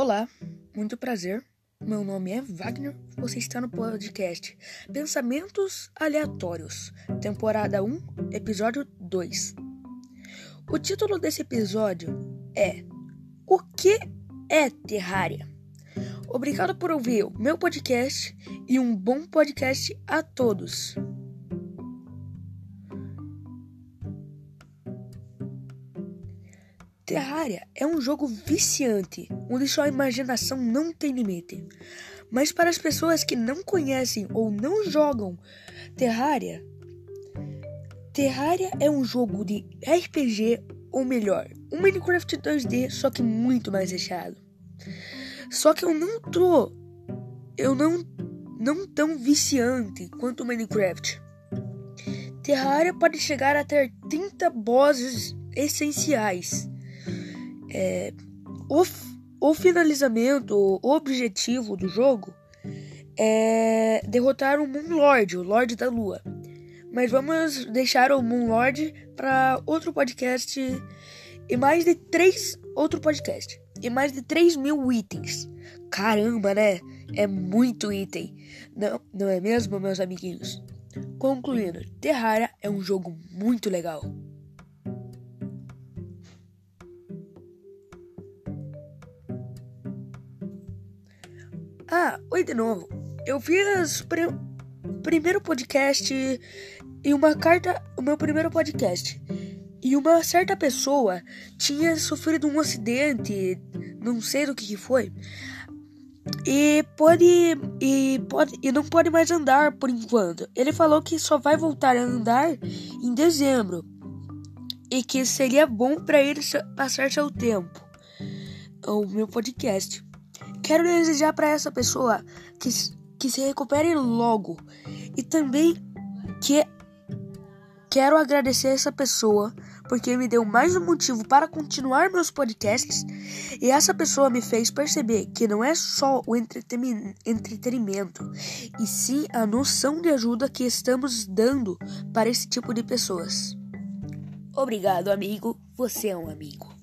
Olá, muito prazer. Meu nome é Wagner. Você está no podcast Pensamentos Aleatórios, temporada 1, episódio 2. O título desse episódio é O que é Terraria? Obrigado por ouvir o meu podcast e um bom podcast a todos. Terraria é um jogo viciante, onde sua imaginação não tem limite. Mas para as pessoas que não conhecem ou não jogam Terraria, Terraria é um jogo de RPG, ou melhor, um Minecraft 2D, só que muito mais recheado. Só que eu não tô. Eu não. Não tão viciante quanto o Minecraft. Terraria pode chegar a ter 30 bosses essenciais é, o, o finalizamento, o objetivo do jogo é derrotar o Moon Lord, o Lorde da Lua. Mas vamos deixar o Moon Lord para outro podcast e mais de três outro podcast e mais de 3 mil itens. Caramba, né? É muito item. Não, não é mesmo, meus amiguinhos? Concluindo, Terraria é um jogo muito legal. Ah, oi de novo. Eu fiz pr primeiro podcast e uma carta, o meu primeiro podcast. E uma certa pessoa tinha sofrido um acidente, não sei do que, que foi. E pode e pode e não pode mais andar por enquanto. Ele falou que só vai voltar a andar em dezembro e que seria bom para ele passar seu tempo. O meu podcast. Quero desejar para essa pessoa que, que se recupere logo e também que quero agradecer essa pessoa porque me deu mais um motivo para continuar meus podcasts e essa pessoa me fez perceber que não é só o entretenimento e sim a noção de ajuda que estamos dando para esse tipo de pessoas. Obrigado, amigo. Você é um amigo.